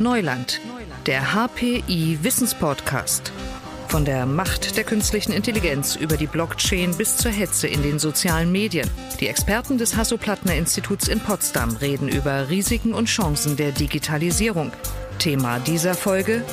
Neuland, der HPI Wissenspodcast. Von der Macht der künstlichen Intelligenz über die Blockchain bis zur Hetze in den sozialen Medien. Die Experten des Hasso-Plattner-Instituts in Potsdam reden über Risiken und Chancen der Digitalisierung. Thema dieser Folge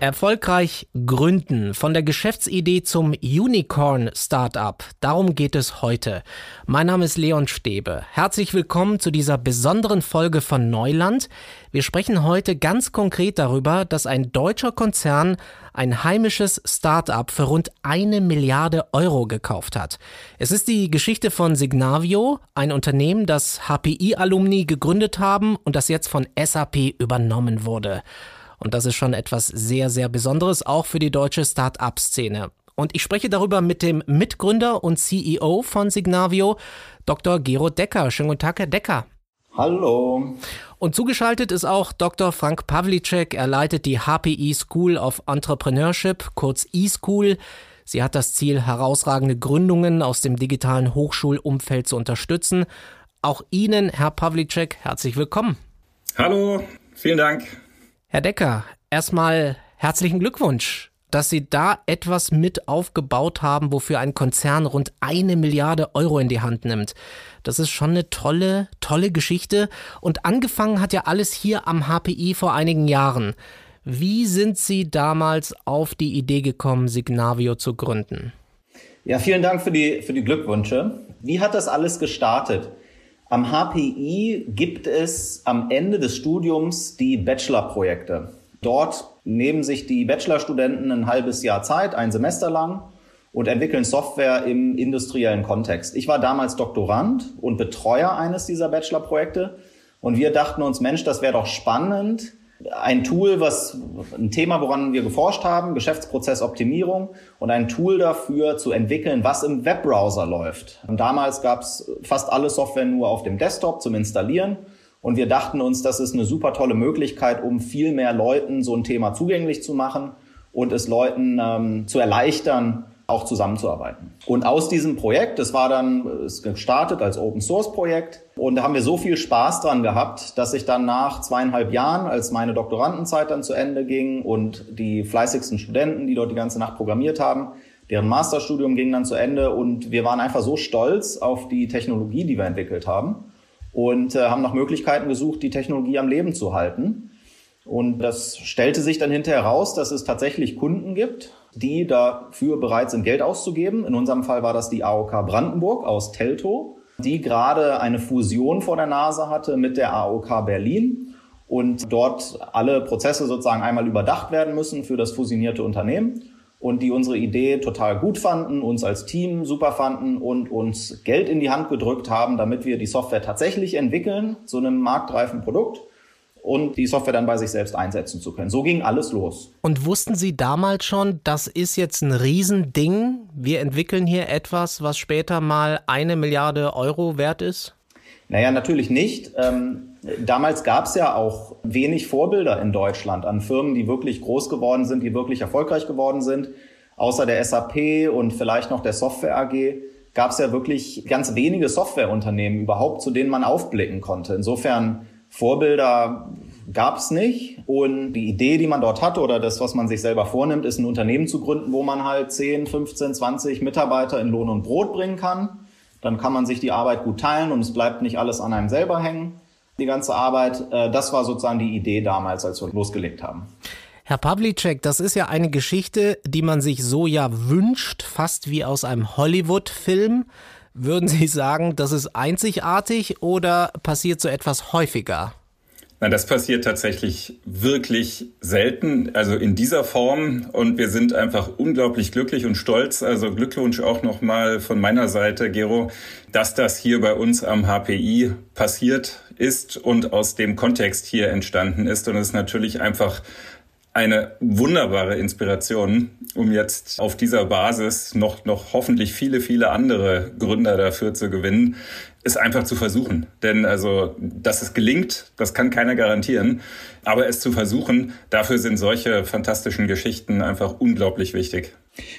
Erfolgreich gründen, von der Geschäftsidee zum Unicorn-Startup. Darum geht es heute. Mein Name ist Leon Stäbe. Herzlich willkommen zu dieser besonderen Folge von Neuland. Wir sprechen heute ganz konkret darüber, dass ein deutscher Konzern ein heimisches Startup für rund eine Milliarde Euro gekauft hat. Es ist die Geschichte von Signavio, ein Unternehmen, das HPI-Alumni gegründet haben und das jetzt von SAP übernommen wurde. Und das ist schon etwas sehr, sehr Besonderes, auch für die deutsche Start-up-Szene. Und ich spreche darüber mit dem Mitgründer und CEO von Signavio, Dr. Gero Decker. Schönen guten Tag, Herr Decker. Hallo. Und zugeschaltet ist auch Dr. Frank Pawlicek. Er leitet die HPI School of Entrepreneurship, kurz eSchool. Sie hat das Ziel, herausragende Gründungen aus dem digitalen Hochschulumfeld zu unterstützen. Auch Ihnen, Herr Pawlicek, herzlich willkommen. Hallo, vielen Dank. Herr Decker, erstmal herzlichen Glückwunsch, dass Sie da etwas mit aufgebaut haben, wofür ein Konzern rund eine Milliarde Euro in die Hand nimmt. Das ist schon eine tolle, tolle Geschichte. Und angefangen hat ja alles hier am HPI vor einigen Jahren. Wie sind Sie damals auf die Idee gekommen, Signavio zu gründen? Ja, vielen Dank für die, für die Glückwünsche. Wie hat das alles gestartet? Am HPI gibt es am Ende des Studiums die Bachelorprojekte. Dort nehmen sich die Bachelorstudenten ein halbes Jahr Zeit, ein Semester lang, und entwickeln Software im industriellen Kontext. Ich war damals Doktorand und Betreuer eines dieser Bachelorprojekte. Und wir dachten uns, Mensch, das wäre doch spannend, ein Tool, was ein Thema, woran wir geforscht haben, Geschäftsprozessoptimierung und ein Tool dafür zu entwickeln, was im Webbrowser läuft. Und damals gab es fast alle Software nur auf dem Desktop zum Installieren. Und wir dachten uns, das ist eine super tolle Möglichkeit, um viel mehr Leuten so ein Thema zugänglich zu machen und es Leuten ähm, zu erleichtern, auch zusammenzuarbeiten. Und aus diesem Projekt, das war dann ist gestartet als Open Source Projekt und da haben wir so viel Spaß dran gehabt, dass ich dann nach zweieinhalb Jahren, als meine Doktorandenzeit dann zu Ende ging und die fleißigsten Studenten, die dort die ganze Nacht programmiert haben, deren Masterstudium ging dann zu Ende und wir waren einfach so stolz auf die Technologie, die wir entwickelt haben und äh, haben nach Möglichkeiten gesucht, die Technologie am Leben zu halten. Und das stellte sich dann hinterher heraus, dass es tatsächlich Kunden gibt, die dafür bereit sind, Geld auszugeben. In unserem Fall war das die AOK Brandenburg aus Teltow, die gerade eine Fusion vor der Nase hatte mit der AOK Berlin und dort alle Prozesse sozusagen einmal überdacht werden müssen für das fusionierte Unternehmen und die unsere Idee total gut fanden, uns als Team super fanden und uns Geld in die Hand gedrückt haben, damit wir die Software tatsächlich entwickeln zu einem marktreifen Produkt und die Software dann bei sich selbst einsetzen zu können. So ging alles los. Und wussten Sie damals schon, das ist jetzt ein Riesending? Wir entwickeln hier etwas, was später mal eine Milliarde Euro wert ist? Naja, natürlich nicht. Ähm, damals gab es ja auch wenig Vorbilder in Deutschland an Firmen, die wirklich groß geworden sind, die wirklich erfolgreich geworden sind. Außer der SAP und vielleicht noch der Software AG gab es ja wirklich ganz wenige Softwareunternehmen überhaupt, zu denen man aufblicken konnte. Insofern Vorbilder gab es nicht. Und die Idee, die man dort hatte oder das, was man sich selber vornimmt, ist ein Unternehmen zu gründen, wo man halt 10, 15, 20 Mitarbeiter in Lohn und Brot bringen kann. Dann kann man sich die Arbeit gut teilen und es bleibt nicht alles an einem selber hängen, die ganze Arbeit. Äh, das war sozusagen die Idee damals, als wir losgelegt haben. Herr Pawlicek, das ist ja eine Geschichte, die man sich so ja wünscht, fast wie aus einem Hollywood-Film. Würden Sie sagen, das ist einzigartig oder passiert so etwas häufiger? Nein, das passiert tatsächlich wirklich selten, also in dieser Form. Und wir sind einfach unglaublich glücklich und stolz. Also Glückwunsch auch nochmal von meiner Seite, Gero, dass das hier bei uns am HPI passiert ist und aus dem Kontext hier entstanden ist. Und es ist natürlich einfach eine wunderbare Inspiration, um jetzt auf dieser Basis noch, noch hoffentlich viele, viele andere Gründer dafür zu gewinnen, es einfach zu versuchen. Denn also, dass es gelingt, das kann keiner garantieren. Aber es zu versuchen, dafür sind solche fantastischen Geschichten einfach unglaublich wichtig.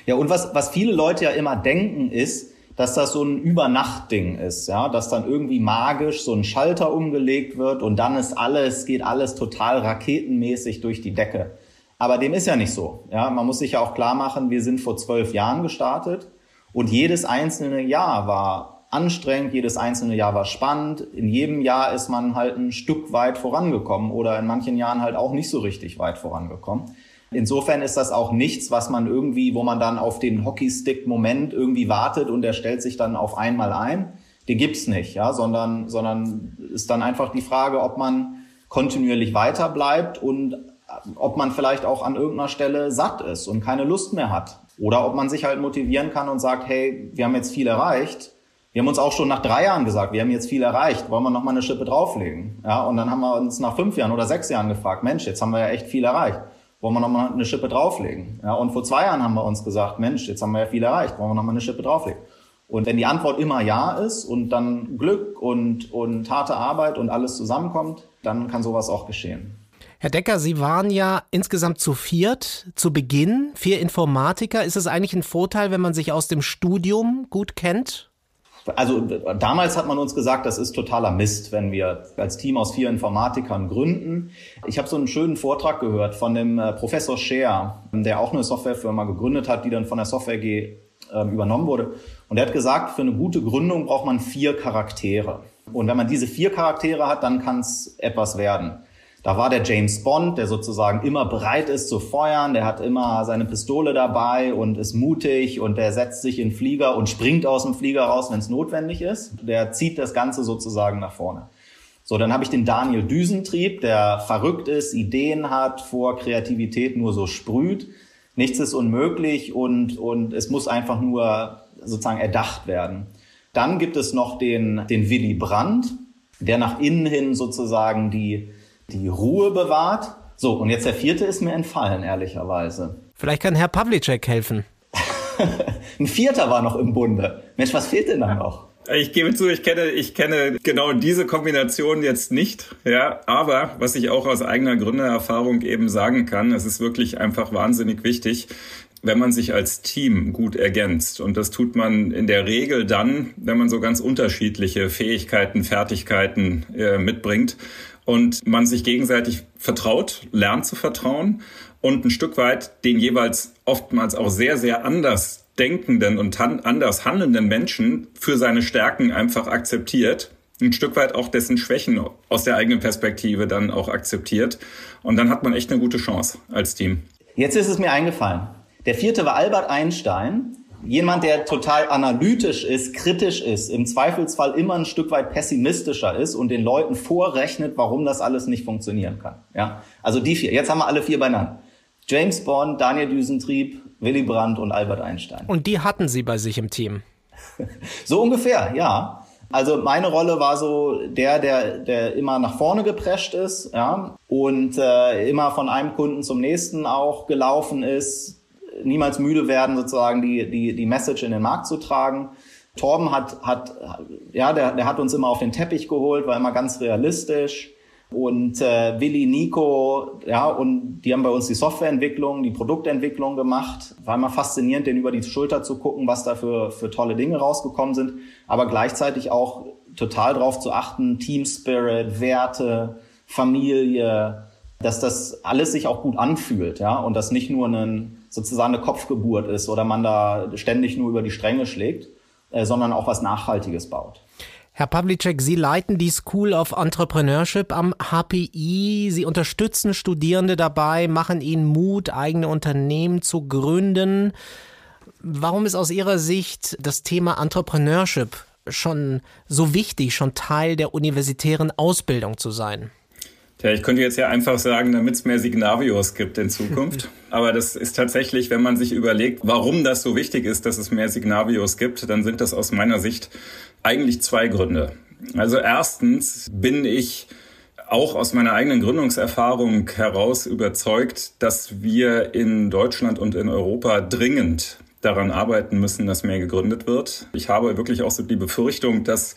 Ja, und was, was viele Leute ja immer denken, ist, dass das so ein Übernachtding ist, ja, dass dann irgendwie magisch so ein Schalter umgelegt wird und dann ist alles, geht alles total raketenmäßig durch die Decke. Aber dem ist ja nicht so. Ja, man muss sich ja auch klar machen, wir sind vor zwölf Jahren gestartet und jedes einzelne Jahr war anstrengend, jedes einzelne Jahr war spannend. In jedem Jahr ist man halt ein Stück weit vorangekommen oder in manchen Jahren halt auch nicht so richtig weit vorangekommen. Insofern ist das auch nichts, was man irgendwie, wo man dann auf den Hockeystick-Moment irgendwie wartet und der stellt sich dann auf einmal ein. Den gibt's nicht, ja, sondern, sondern ist dann einfach die Frage, ob man kontinuierlich weiter bleibt und ob man vielleicht auch an irgendeiner Stelle satt ist und keine Lust mehr hat. Oder ob man sich halt motivieren kann und sagt, hey, wir haben jetzt viel erreicht. Wir haben uns auch schon nach drei Jahren gesagt, wir haben jetzt viel erreicht, wollen wir noch mal eine Schippe drauflegen? Ja, und dann haben wir uns nach fünf Jahren oder sechs Jahren gefragt, Mensch, jetzt haben wir ja echt viel erreicht wollen wir nochmal eine Schippe drauflegen. Ja, und vor zwei Jahren haben wir uns gesagt, Mensch, jetzt haben wir ja viel erreicht, wollen wir nochmal eine Schippe drauflegen. Und wenn die Antwort immer ja ist und dann Glück und, und harte Arbeit und alles zusammenkommt, dann kann sowas auch geschehen. Herr Decker, Sie waren ja insgesamt zu viert zu Beginn, vier Informatiker. Ist es eigentlich ein Vorteil, wenn man sich aus dem Studium gut kennt also damals hat man uns gesagt, das ist totaler Mist, wenn wir als Team aus vier Informatikern gründen. Ich habe so einen schönen Vortrag gehört von dem äh, Professor Scher, der auch eine Softwarefirma gegründet hat, die dann von der Software G äh, übernommen wurde. Und er hat gesagt, für eine gute Gründung braucht man vier Charaktere. Und wenn man diese vier Charaktere hat, dann kann es etwas werden. Da war der James Bond, der sozusagen immer bereit ist zu feuern, der hat immer seine Pistole dabei und ist mutig und der setzt sich in Flieger und springt aus dem Flieger raus, wenn es notwendig ist. Der zieht das Ganze sozusagen nach vorne. So, dann habe ich den Daniel Düsentrieb, der verrückt ist, Ideen hat, vor Kreativität nur so sprüht. Nichts ist unmöglich und, und es muss einfach nur sozusagen erdacht werden. Dann gibt es noch den, den Willy Brandt, der nach innen hin sozusagen die, die Ruhe bewahrt. So, und jetzt der vierte ist mir entfallen, ehrlicherweise. Vielleicht kann Herr Pavlicek helfen. Ein vierter war noch im Bunde. Mensch, was fehlt denn da noch? Ich gebe zu, ich kenne, ich kenne genau diese Kombination jetzt nicht, ja. Aber was ich auch aus eigener Gründererfahrung eben sagen kann, es ist wirklich einfach wahnsinnig wichtig, wenn man sich als Team gut ergänzt. Und das tut man in der Regel dann, wenn man so ganz unterschiedliche Fähigkeiten, Fertigkeiten äh, mitbringt und man sich gegenseitig vertraut, lernt zu vertrauen und ein Stück weit den jeweils oftmals auch sehr, sehr anders denkenden und anders handelnden Menschen für seine Stärken einfach akzeptiert, ein Stück weit auch dessen Schwächen aus der eigenen Perspektive dann auch akzeptiert. Und dann hat man echt eine gute Chance als Team. Jetzt ist es mir eingefallen. Der vierte war Albert Einstein jemand, der total analytisch ist, kritisch ist, im Zweifelsfall immer ein Stück weit pessimistischer ist und den Leuten vorrechnet, warum das alles nicht funktionieren kann. Ja, also die vier. Jetzt haben wir alle vier beieinander. James Bond, Daniel Düsentrieb, Willy Brandt und Albert Einstein. Und die hatten Sie bei sich im Team? so ungefähr, ja. Also meine Rolle war so der, der, der immer nach vorne geprescht ist, ja, und äh, immer von einem Kunden zum nächsten auch gelaufen ist, niemals müde werden, sozusagen die, die, die Message in den Markt zu tragen. Torben hat, hat ja, der, der hat uns immer auf den Teppich geholt, war immer ganz realistisch. Und äh, Willi, Nico, ja, und die haben bei uns die Softwareentwicklung, die Produktentwicklung gemacht. War immer faszinierend, denen über die Schulter zu gucken, was da für, für tolle Dinge rausgekommen sind. Aber gleichzeitig auch total darauf zu achten, Team Spirit, Werte, Familie, dass das alles sich auch gut anfühlt, ja, und das nicht nur ein sozusagen eine Kopfgeburt ist oder man da ständig nur über die Stränge schlägt, äh, sondern auch was Nachhaltiges baut. Herr Pavlicek, Sie leiten die School of Entrepreneurship am HPI. Sie unterstützen Studierende dabei, machen ihnen Mut, eigene Unternehmen zu gründen. Warum ist aus Ihrer Sicht das Thema Entrepreneurship schon so wichtig, schon Teil der universitären Ausbildung zu sein? Ja, ich könnte jetzt ja einfach sagen, damit es mehr Signavios gibt in Zukunft. Aber das ist tatsächlich, wenn man sich überlegt, warum das so wichtig ist, dass es mehr Signavios gibt, dann sind das aus meiner Sicht eigentlich zwei Gründe. Also erstens bin ich auch aus meiner eigenen Gründungserfahrung heraus überzeugt, dass wir in Deutschland und in Europa dringend daran arbeiten müssen, dass mehr gegründet wird. Ich habe wirklich auch so die Befürchtung, dass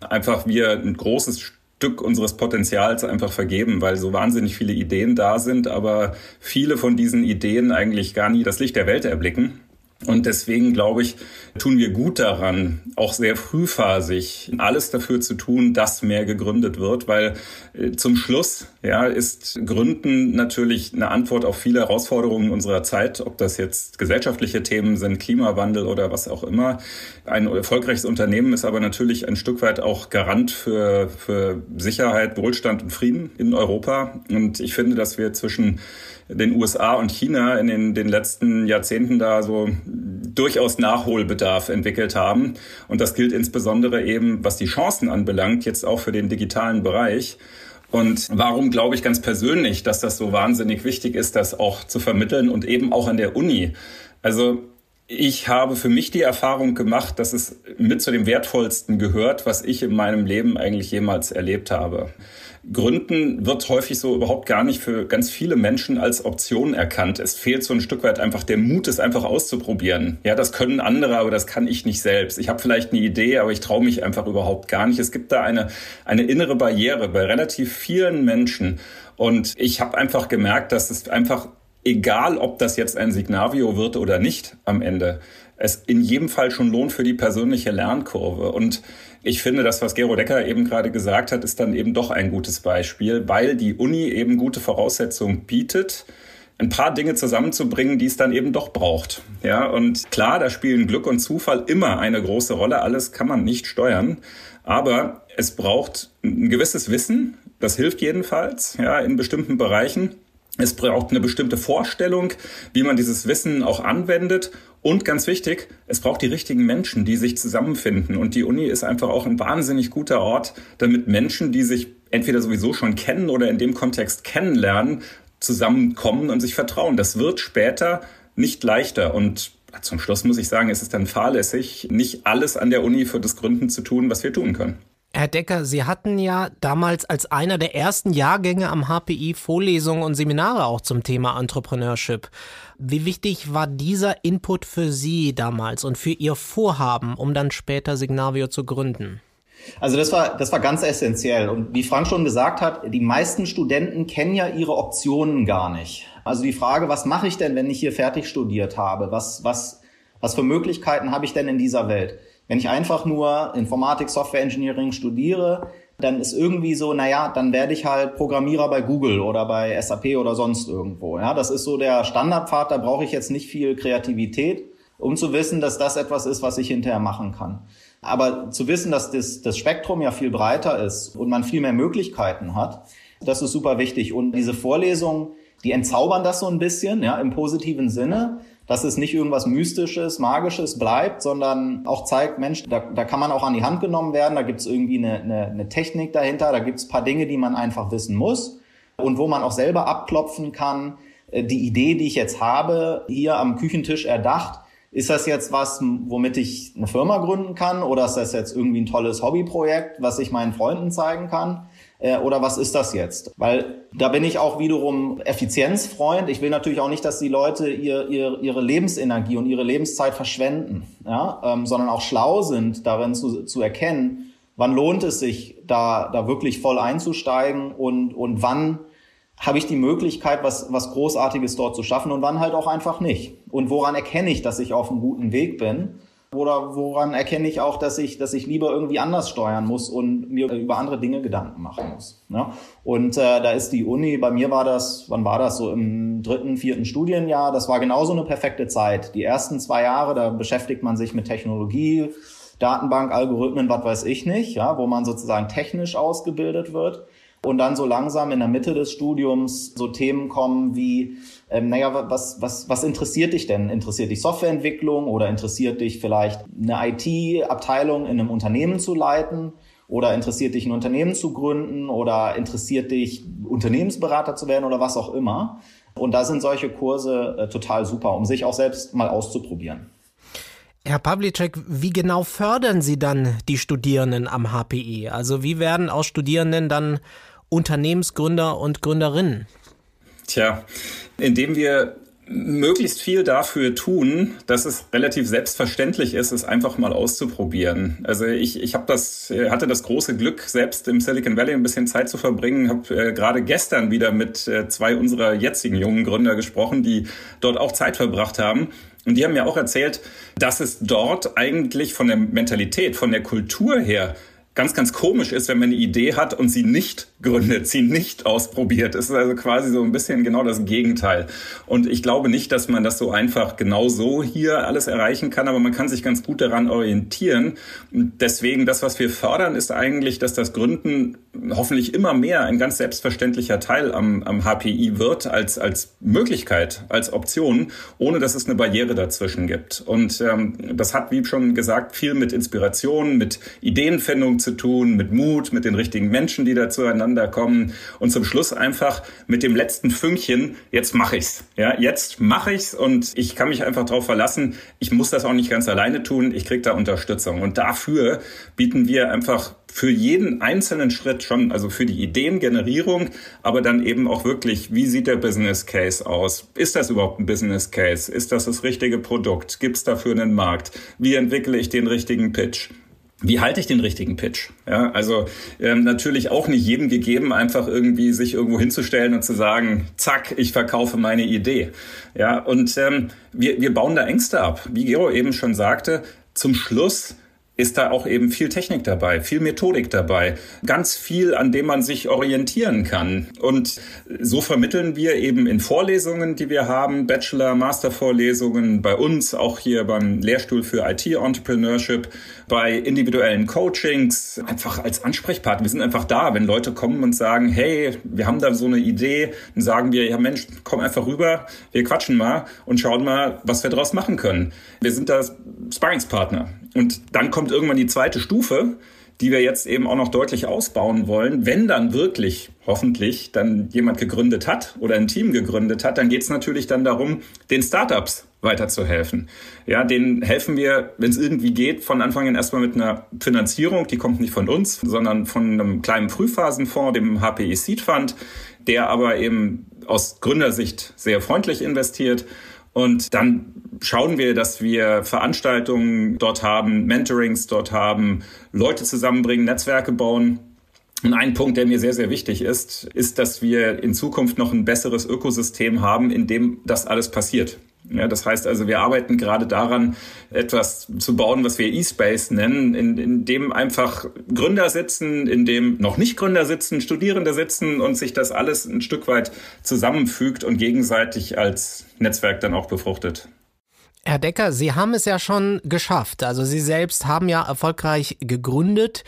einfach wir ein großes Stück unseres Potenzials einfach vergeben, weil so wahnsinnig viele Ideen da sind, aber viele von diesen Ideen eigentlich gar nie das Licht der Welt erblicken. Und deswegen glaube ich, tun wir gut daran, auch sehr frühphasig alles dafür zu tun, dass mehr gegründet wird, weil äh, zum Schluss ja, ist Gründen natürlich eine Antwort auf viele Herausforderungen unserer Zeit, ob das jetzt gesellschaftliche Themen sind, Klimawandel oder was auch immer. Ein erfolgreiches Unternehmen ist aber natürlich ein Stück weit auch Garant für, für Sicherheit, Wohlstand und Frieden in Europa. Und ich finde, dass wir zwischen den USA und China in den, den letzten Jahrzehnten da so durchaus Nachholbedarf entwickelt haben. Und das gilt insbesondere eben, was die Chancen anbelangt, jetzt auch für den digitalen Bereich. Und warum glaube ich ganz persönlich, dass das so wahnsinnig wichtig ist, das auch zu vermitteln und eben auch an der Uni. Also ich habe für mich die Erfahrung gemacht, dass es mit zu dem wertvollsten gehört, was ich in meinem Leben eigentlich jemals erlebt habe. Gründen wird häufig so überhaupt gar nicht für ganz viele Menschen als Option erkannt. Es fehlt so ein Stück weit einfach der Mut, es einfach auszuprobieren. Ja, das können andere, aber das kann ich nicht selbst. Ich habe vielleicht eine Idee, aber ich traue mich einfach überhaupt gar nicht. Es gibt da eine, eine innere Barriere bei relativ vielen Menschen. Und ich habe einfach gemerkt, dass es einfach egal ob das jetzt ein Signavio wird oder nicht am Ende, es in jedem Fall schon lohnt für die persönliche Lernkurve. Und ich finde, das, was Gero Decker eben gerade gesagt hat, ist dann eben doch ein gutes Beispiel, weil die Uni eben gute Voraussetzungen bietet, ein paar Dinge zusammenzubringen, die es dann eben doch braucht. Ja, und klar, da spielen Glück und Zufall immer eine große Rolle. Alles kann man nicht steuern. Aber es braucht ein gewisses Wissen. Das hilft jedenfalls, ja, in bestimmten Bereichen. Es braucht eine bestimmte Vorstellung, wie man dieses Wissen auch anwendet. Und ganz wichtig, es braucht die richtigen Menschen, die sich zusammenfinden. Und die Uni ist einfach auch ein wahnsinnig guter Ort, damit Menschen, die sich entweder sowieso schon kennen oder in dem Kontext kennenlernen, zusammenkommen und sich vertrauen. Das wird später nicht leichter. Und zum Schluss muss ich sagen, es ist dann fahrlässig, nicht alles an der Uni für das Gründen zu tun, was wir tun können. Herr Decker, Sie hatten ja damals als einer der ersten Jahrgänge am HPI Vorlesungen und Seminare auch zum Thema Entrepreneurship. Wie wichtig war dieser Input für Sie damals und für Ihr Vorhaben, um dann später Signavio zu gründen? Also das war, das war ganz essentiell. Und wie Frank schon gesagt hat, die meisten Studenten kennen ja ihre Optionen gar nicht. Also die Frage, was mache ich denn, wenn ich hier fertig studiert habe? Was, was, was für Möglichkeiten habe ich denn in dieser Welt? Wenn ich einfach nur Informatik, Software Engineering studiere, dann ist irgendwie so, naja, dann werde ich halt Programmierer bei Google oder bei SAP oder sonst irgendwo. Ja, das ist so der Standardpfad, da brauche ich jetzt nicht viel Kreativität, um zu wissen, dass das etwas ist, was ich hinterher machen kann. Aber zu wissen, dass das, das Spektrum ja viel breiter ist und man viel mehr Möglichkeiten hat, das ist super wichtig. Und diese Vorlesungen, die entzaubern das so ein bisschen, ja, im positiven Sinne dass es nicht irgendwas Mystisches, Magisches bleibt, sondern auch zeigt, Mensch, da, da kann man auch an die Hand genommen werden, da gibt es irgendwie eine, eine, eine Technik dahinter, da gibt es paar Dinge, die man einfach wissen muss und wo man auch selber abklopfen kann, äh, die Idee, die ich jetzt habe, hier am Küchentisch erdacht, ist das jetzt was, womit ich eine Firma gründen kann oder ist das jetzt irgendwie ein tolles Hobbyprojekt, was ich meinen Freunden zeigen kann? Äh, oder was ist das jetzt? Weil da bin ich auch wiederum Effizienzfreund. Ich will natürlich auch nicht, dass die Leute ihr, ihr, ihre Lebensenergie und ihre Lebenszeit verschwenden, ja? ähm, sondern auch schlau sind, darin zu, zu erkennen, wann lohnt es sich, da, da wirklich voll einzusteigen und, und wann habe ich die Möglichkeit, was, was Großartiges dort zu schaffen und wann halt auch einfach nicht. Und woran erkenne ich, dass ich auf einem guten Weg bin? Oder woran erkenne ich auch, dass ich, dass ich lieber irgendwie anders steuern muss und mir über andere Dinge Gedanken machen muss. Ne? Und äh, da ist die Uni, bei mir war das, wann war das so im dritten, vierten Studienjahr, das war genauso eine perfekte Zeit. Die ersten zwei Jahre, da beschäftigt man sich mit Technologie, Datenbank, Algorithmen, was weiß ich nicht, ja, wo man sozusagen technisch ausgebildet wird und dann so langsam in der Mitte des Studiums so Themen kommen wie, ähm, naja, was, was, was interessiert dich denn? Interessiert dich Softwareentwicklung oder interessiert dich vielleicht eine IT-Abteilung in einem Unternehmen zu leiten? Oder interessiert dich ein Unternehmen zu gründen oder interessiert dich Unternehmensberater zu werden oder was auch immer? Und da sind solche Kurse äh, total super, um sich auch selbst mal auszuprobieren. Herr Pavlicek, wie genau fördern Sie dann die Studierenden am HPI? Also wie werden aus Studierenden dann Unternehmensgründer und Gründerinnen? Tja, indem wir möglichst viel dafür tun, dass es relativ selbstverständlich ist, es einfach mal auszuprobieren. Also ich, ich habe das, hatte das große Glück, selbst im Silicon Valley ein bisschen Zeit zu verbringen. Habe äh, gerade gestern wieder mit äh, zwei unserer jetzigen jungen Gründer gesprochen, die dort auch Zeit verbracht haben. Und die haben mir auch erzählt, dass es dort eigentlich von der Mentalität, von der Kultur her ganz, ganz komisch ist, wenn man eine Idee hat und sie nicht gründet, sie nicht ausprobiert. Es ist also quasi so ein bisschen genau das Gegenteil. Und ich glaube nicht, dass man das so einfach genau so hier alles erreichen kann, aber man kann sich ganz gut daran orientieren. Und deswegen, das, was wir fördern, ist eigentlich, dass das Gründen hoffentlich immer mehr ein ganz selbstverständlicher Teil am, am HPI wird, als, als Möglichkeit, als Option, ohne dass es eine Barriere dazwischen gibt. Und ähm, das hat, wie schon gesagt, viel mit Inspiration, mit Ideenfindung zu tun, mit Mut, mit den richtigen Menschen, die da zueinander kommen und zum Schluss einfach mit dem letzten Fünkchen, jetzt mache ich's. Ja, jetzt mache ich's und ich kann mich einfach darauf verlassen, ich muss das auch nicht ganz alleine tun, ich kriege da Unterstützung. Und dafür bieten wir einfach für jeden einzelnen Schritt schon, also für die Ideengenerierung, aber dann eben auch wirklich, wie sieht der Business Case aus? Ist das überhaupt ein Business Case? Ist das das richtige Produkt? Gibt es dafür einen Markt? Wie entwickle ich den richtigen Pitch? Wie halte ich den richtigen Pitch? Ja, also ähm, natürlich auch nicht jedem gegeben, einfach irgendwie sich irgendwo hinzustellen und zu sagen, zack, ich verkaufe meine Idee. Ja, und ähm, wir, wir bauen da Ängste ab. Wie Gero eben schon sagte, zum Schluss ist da auch eben viel Technik dabei, viel Methodik dabei, ganz viel, an dem man sich orientieren kann. Und so vermitteln wir eben in Vorlesungen, die wir haben, Bachelor, Master-Vorlesungen, bei uns, auch hier beim Lehrstuhl für IT-Entrepreneurship, bei individuellen Coachings, einfach als Ansprechpartner. Wir sind einfach da, wenn Leute kommen und sagen, hey, wir haben da so eine Idee, dann sagen wir, ja Mensch, komm einfach rüber, wir quatschen mal und schauen mal, was wir daraus machen können. Wir sind da Sparringspartner. Und dann kommt irgendwann die zweite Stufe, die wir jetzt eben auch noch deutlich ausbauen wollen. Wenn dann wirklich, hoffentlich, dann jemand gegründet hat oder ein Team gegründet hat, dann geht es natürlich dann darum, den Startups weiterzuhelfen. Ja, denen helfen wir, wenn es irgendwie geht, von Anfang an erstmal mit einer Finanzierung, die kommt nicht von uns, sondern von einem kleinen Frühphasenfonds, dem HPI Seed Fund, der aber eben aus Gründersicht sehr freundlich investiert und dann schauen wir, dass wir Veranstaltungen dort haben, Mentorings dort haben, Leute zusammenbringen, Netzwerke bauen. Und ein Punkt, der mir sehr, sehr wichtig ist, ist, dass wir in Zukunft noch ein besseres Ökosystem haben, in dem das alles passiert. Ja, das heißt also, wir arbeiten gerade daran, etwas zu bauen, was wir E-Space nennen, in, in dem einfach Gründer sitzen, in dem noch nicht Gründer sitzen, Studierende sitzen und sich das alles ein Stück weit zusammenfügt und gegenseitig als Netzwerk dann auch befruchtet. Herr Decker, Sie haben es ja schon geschafft. Also Sie selbst haben ja erfolgreich gegründet.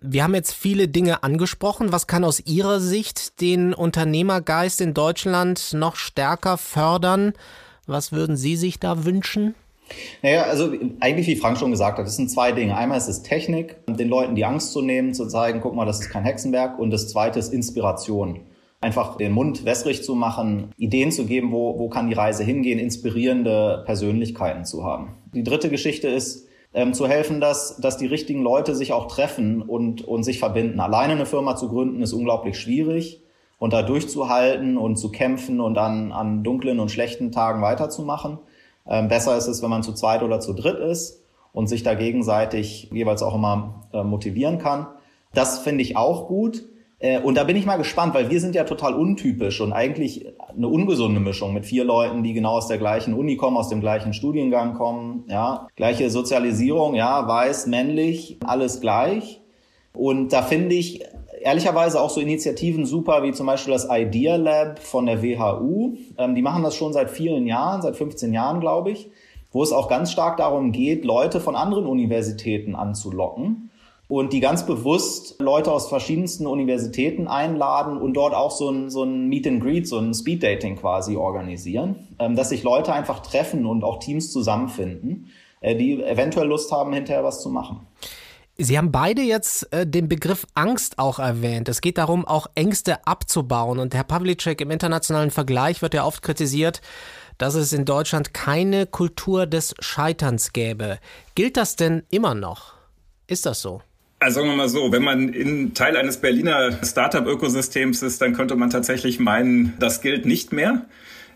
Wir haben jetzt viele Dinge angesprochen. Was kann aus Ihrer Sicht den Unternehmergeist in Deutschland noch stärker fördern? Was würden Sie sich da wünschen? Naja, also eigentlich, wie Frank schon gesagt hat, das sind zwei Dinge. Einmal ist es Technik, den Leuten die Angst zu nehmen, zu zeigen, guck mal, das ist kein Hexenwerk. Und das zweite ist Inspiration. Einfach den Mund wässrig zu machen, Ideen zu geben, wo, wo kann die Reise hingehen, inspirierende Persönlichkeiten zu haben. Die dritte Geschichte ist, ähm, zu helfen, dass, dass die richtigen Leute sich auch treffen und, und sich verbinden. Alleine eine Firma zu gründen ist unglaublich schwierig und da durchzuhalten und zu kämpfen und dann an dunklen und schlechten Tagen weiterzumachen. Ähm, besser ist es, wenn man zu zweit oder zu dritt ist und sich da gegenseitig jeweils auch immer äh, motivieren kann. Das finde ich auch gut. Äh, und da bin ich mal gespannt, weil wir sind ja total untypisch und eigentlich eine ungesunde Mischung mit vier Leuten, die genau aus der gleichen Uni kommen, aus dem gleichen Studiengang kommen, ja, gleiche Sozialisierung, ja, weiß, männlich, alles gleich. Und da finde ich, ehrlicherweise auch so Initiativen super, wie zum Beispiel das Idea Lab von der WHU. Ähm, die machen das schon seit vielen Jahren, seit 15 Jahren, glaube ich, wo es auch ganz stark darum geht, Leute von anderen Universitäten anzulocken und die ganz bewusst Leute aus verschiedensten Universitäten einladen und dort auch so ein, so ein Meet and Greet, so ein Speed Dating quasi organisieren, ähm, dass sich Leute einfach treffen und auch Teams zusammenfinden, äh, die eventuell Lust haben, hinterher was zu machen. Sie haben beide jetzt äh, den Begriff Angst auch erwähnt. Es geht darum, auch Ängste abzubauen. Und Herr Pawlicek, im internationalen Vergleich wird ja oft kritisiert, dass es in Deutschland keine Kultur des Scheiterns gäbe. Gilt das denn immer noch? Ist das so? Also sagen wir mal so, wenn man in Teil eines Berliner Startup-Ökosystems ist, dann könnte man tatsächlich meinen, das gilt nicht mehr.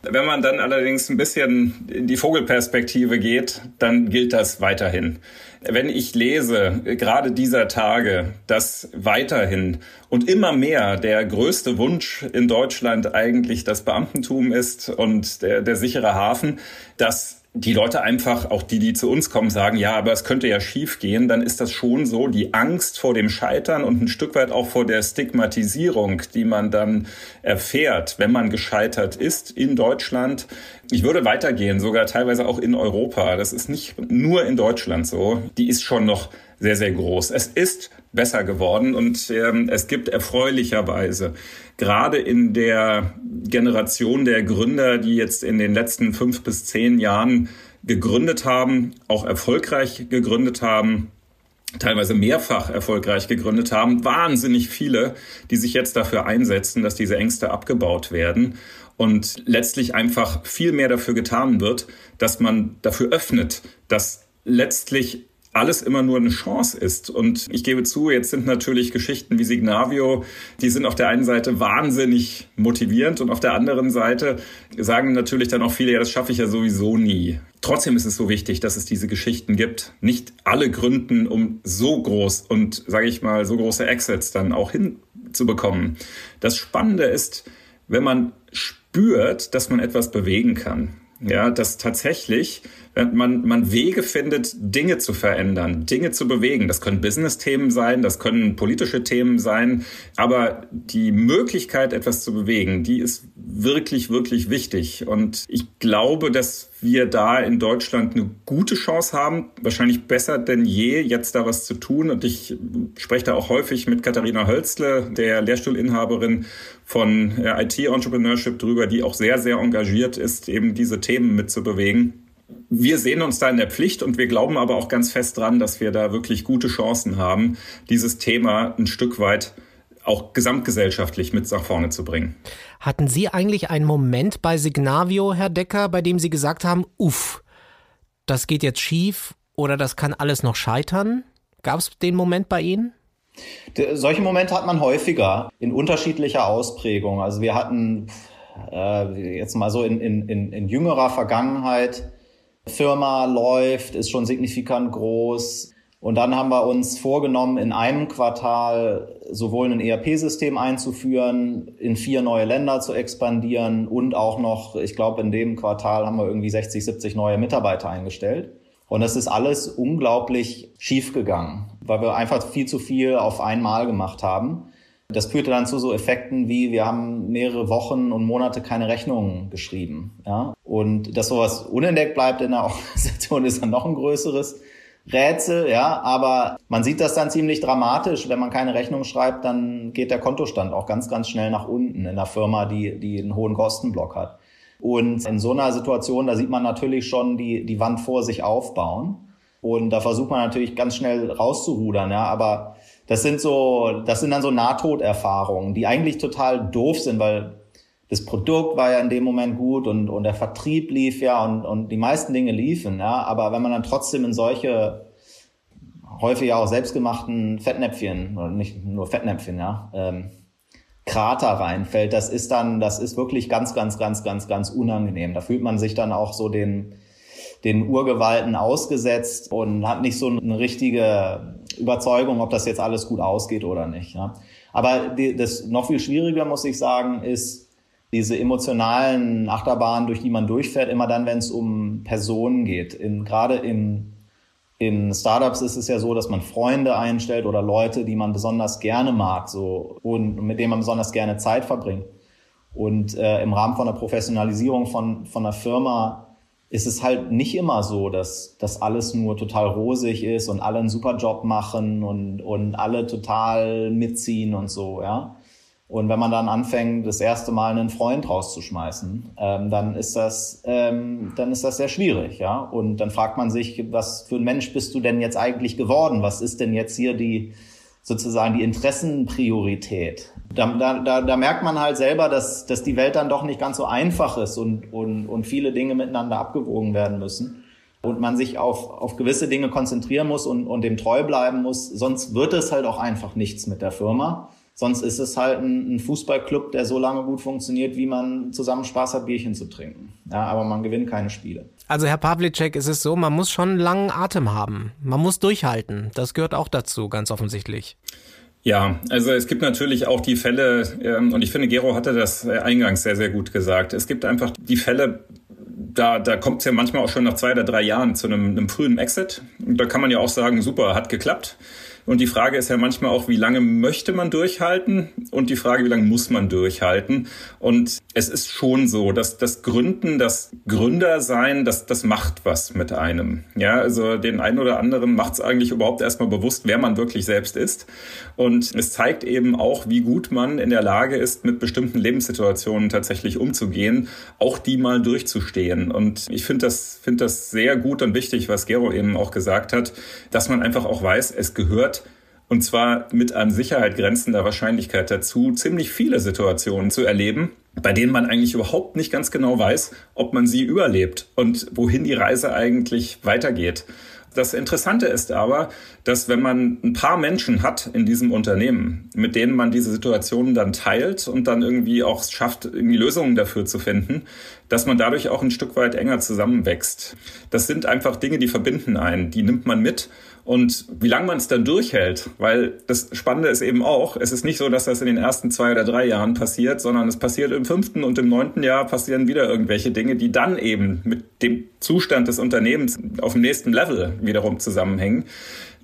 Wenn man dann allerdings ein bisschen in die Vogelperspektive geht, dann gilt das weiterhin. Wenn ich lese, gerade dieser Tage, dass weiterhin und immer mehr der größte Wunsch in Deutschland eigentlich das Beamtentum ist und der, der sichere Hafen, dass die Leute einfach, auch die, die zu uns kommen, sagen, ja, aber es könnte ja schief gehen, dann ist das schon so die Angst vor dem Scheitern und ein Stück weit auch vor der Stigmatisierung, die man dann erfährt, wenn man gescheitert ist in Deutschland. Ich würde weitergehen, sogar teilweise auch in Europa. Das ist nicht nur in Deutschland so. Die ist schon noch sehr, sehr groß. Es ist besser geworden. Und ähm, es gibt erfreulicherweise gerade in der Generation der Gründer, die jetzt in den letzten fünf bis zehn Jahren gegründet haben, auch erfolgreich gegründet haben, teilweise mehrfach erfolgreich gegründet haben, wahnsinnig viele, die sich jetzt dafür einsetzen, dass diese Ängste abgebaut werden und letztlich einfach viel mehr dafür getan wird, dass man dafür öffnet, dass letztlich alles immer nur eine Chance ist. Und ich gebe zu, jetzt sind natürlich Geschichten wie Signavio, die sind auf der einen Seite wahnsinnig motivierend und auf der anderen Seite sagen natürlich dann auch viele, ja, das schaffe ich ja sowieso nie. Trotzdem ist es so wichtig, dass es diese Geschichten gibt. Nicht alle gründen, um so groß und, sage ich mal, so große Exits dann auch hinzubekommen. Das Spannende ist, wenn man spürt, dass man etwas bewegen kann. Ja, dass tatsächlich man, man Wege findet, Dinge zu verändern, Dinge zu bewegen. Das können Business-Themen sein, das können politische Themen sein, aber die Möglichkeit, etwas zu bewegen, die ist wirklich, wirklich wichtig. Und ich glaube, dass wir da in Deutschland eine gute Chance haben, wahrscheinlich besser denn je, jetzt da was zu tun. Und ich spreche da auch häufig mit Katharina Hölzle, der Lehrstuhlinhaberin von äh, IT-Entrepreneurship drüber, die auch sehr, sehr engagiert ist, eben diese Themen mitzubewegen wir sehen uns da in der Pflicht und wir glauben aber auch ganz fest dran, dass wir da wirklich gute Chancen haben, dieses Thema ein Stück weit auch gesamtgesellschaftlich mit nach vorne zu bringen. Hatten Sie eigentlich einen Moment bei Signavio, Herr Decker, bei dem Sie gesagt haben, uff, das geht jetzt schief oder das kann alles noch scheitern? Gab es den Moment bei Ihnen? Solche Momente hat man häufiger in unterschiedlicher Ausprägung. Also wir hatten äh, jetzt mal so in, in, in, in jüngerer Vergangenheit Firma läuft, ist schon signifikant groß. Und dann haben wir uns vorgenommen, in einem Quartal sowohl ein ERP-System einzuführen, in vier neue Länder zu expandieren und auch noch, ich glaube, in dem Quartal haben wir irgendwie 60, 70 neue Mitarbeiter eingestellt. Und das ist alles unglaublich schief gegangen, weil wir einfach viel zu viel auf einmal gemacht haben. Das führte dann zu so Effekten wie, wir haben mehrere Wochen und Monate keine Rechnungen geschrieben. Ja? Und dass sowas unentdeckt bleibt in der Organisation ist dann noch ein größeres Rätsel, ja, aber man sieht das dann ziemlich dramatisch. Wenn man keine Rechnung schreibt, dann geht der Kontostand auch ganz, ganz schnell nach unten in einer Firma, die, die einen hohen Kostenblock hat. Und in so einer Situation, da sieht man natürlich schon die, die Wand vor sich aufbauen. Und da versucht man natürlich ganz schnell rauszurudern, ja, aber das sind so, das sind dann so Nahtoderfahrungen, die eigentlich total doof sind, weil das Produkt war ja in dem Moment gut und, und der Vertrieb lief ja und, und die meisten Dinge liefen, ja. Aber wenn man dann trotzdem in solche häufig auch selbstgemachten Fettnäpfchen, oder nicht nur Fettnäpfchen, ja, ähm, Krater reinfällt, das ist dann, das ist wirklich ganz, ganz, ganz, ganz, ganz unangenehm. Da fühlt man sich dann auch so den, den Urgewalten ausgesetzt und hat nicht so eine richtige Überzeugung, ob das jetzt alles gut ausgeht oder nicht. Ja. Aber die, das noch viel schwieriger, muss ich sagen, ist diese emotionalen Achterbahnen, durch die man durchfährt, immer dann, wenn es um Personen geht. In, gerade in, in Startups ist es ja so, dass man Freunde einstellt oder Leute, die man besonders gerne mag, so und mit denen man besonders gerne Zeit verbringt. Und äh, im Rahmen von der Professionalisierung von, von einer Firma ist es halt nicht immer so, dass, dass alles nur total rosig ist und alle einen super Job machen und, und alle total mitziehen und so, ja. Und wenn man dann anfängt, das erste Mal einen Freund rauszuschmeißen, ähm, dann ist das, ähm, dann ist das sehr schwierig, ja. Und dann fragt man sich, was für ein Mensch bist du denn jetzt eigentlich geworden? Was ist denn jetzt hier die, sozusagen die Interessenpriorität. Da, da, da merkt man halt selber, dass, dass die Welt dann doch nicht ganz so einfach ist und, und, und viele Dinge miteinander abgewogen werden müssen. Und man sich auf, auf gewisse Dinge konzentrieren muss und, und dem treu bleiben muss. Sonst wird es halt auch einfach nichts mit der Firma. Sonst ist es halt ein, ein Fußballclub, der so lange gut funktioniert, wie man zusammen Spaß hat, Bierchen zu trinken. Ja, aber man gewinnt keine Spiele. Also Herr Pavlicek, es ist so, man muss schon einen langen Atem haben. Man muss durchhalten. Das gehört auch dazu, ganz offensichtlich. Ja, also es gibt natürlich auch die Fälle, ähm, und ich finde, Gero hatte das äh, eingangs sehr, sehr gut gesagt. Es gibt einfach die Fälle, da, da kommt es ja manchmal auch schon nach zwei oder drei Jahren zu einem, einem frühen Exit. Und da kann man ja auch sagen, super, hat geklappt. Und die Frage ist ja manchmal auch, wie lange möchte man durchhalten? Und die Frage, wie lange muss man durchhalten? Und es ist schon so, dass das Gründen, das Gründersein, das, das macht was mit einem. Ja, also den einen oder anderen macht es eigentlich überhaupt erstmal bewusst, wer man wirklich selbst ist. Und es zeigt eben auch, wie gut man in der Lage ist, mit bestimmten Lebenssituationen tatsächlich umzugehen, auch die mal durchzustehen. Und ich finde das, finde das sehr gut und wichtig, was Gero eben auch gesagt hat, dass man einfach auch weiß, es gehört und zwar mit an Sicherheit grenzender Wahrscheinlichkeit dazu, ziemlich viele Situationen zu erleben, bei denen man eigentlich überhaupt nicht ganz genau weiß, ob man sie überlebt und wohin die Reise eigentlich weitergeht. Das Interessante ist aber, dass wenn man ein paar Menschen hat in diesem Unternehmen, mit denen man diese Situationen dann teilt und dann irgendwie auch schafft, irgendwie Lösungen dafür zu finden, dass man dadurch auch ein Stück weit enger zusammenwächst. Das sind einfach Dinge, die verbinden einen, die nimmt man mit und wie lange man es dann durchhält, weil das Spannende ist eben auch, es ist nicht so, dass das in den ersten zwei oder drei Jahren passiert, sondern es passiert im fünften und im neunten Jahr passieren wieder irgendwelche Dinge, die dann eben mit dem Zustand des Unternehmens auf dem nächsten Level wiederum zusammenhängen.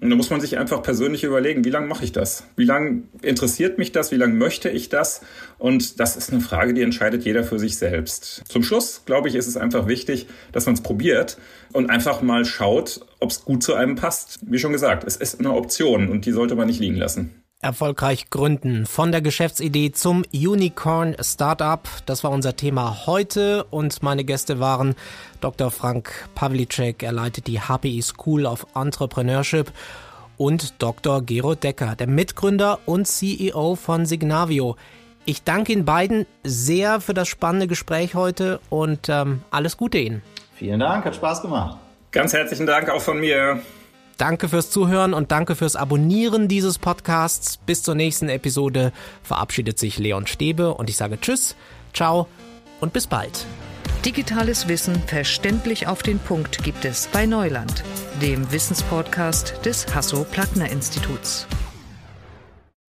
Und da muss man sich einfach persönlich überlegen, wie lange mache ich das? Wie lange interessiert mich das? Wie lange möchte ich das? Und das ist eine Frage, die entscheidet jeder für sich selbst. Zum Schluss, glaube ich, ist es einfach wichtig, dass man es probiert und einfach mal schaut, ob es gut zu einem passt. Wie schon gesagt, es ist eine Option und die sollte man nicht liegen lassen erfolgreich gründen. Von der Geschäftsidee zum Unicorn Startup. Das war unser Thema heute und meine Gäste waren Dr. Frank Pavlicek, er leitet die HPI School of Entrepreneurship und Dr. Gero Decker, der Mitgründer und CEO von Signavio. Ich danke Ihnen beiden sehr für das spannende Gespräch heute und ähm, alles Gute Ihnen. Vielen Dank, hat Spaß gemacht. Ganz herzlichen Dank auch von mir. Danke fürs Zuhören und danke fürs Abonnieren dieses Podcasts. Bis zur nächsten Episode verabschiedet sich Leon Stäbe und ich sage Tschüss, ciao und bis bald. Digitales Wissen verständlich auf den Punkt gibt es bei Neuland, dem Wissenspodcast des Hasso-Plattner-Instituts.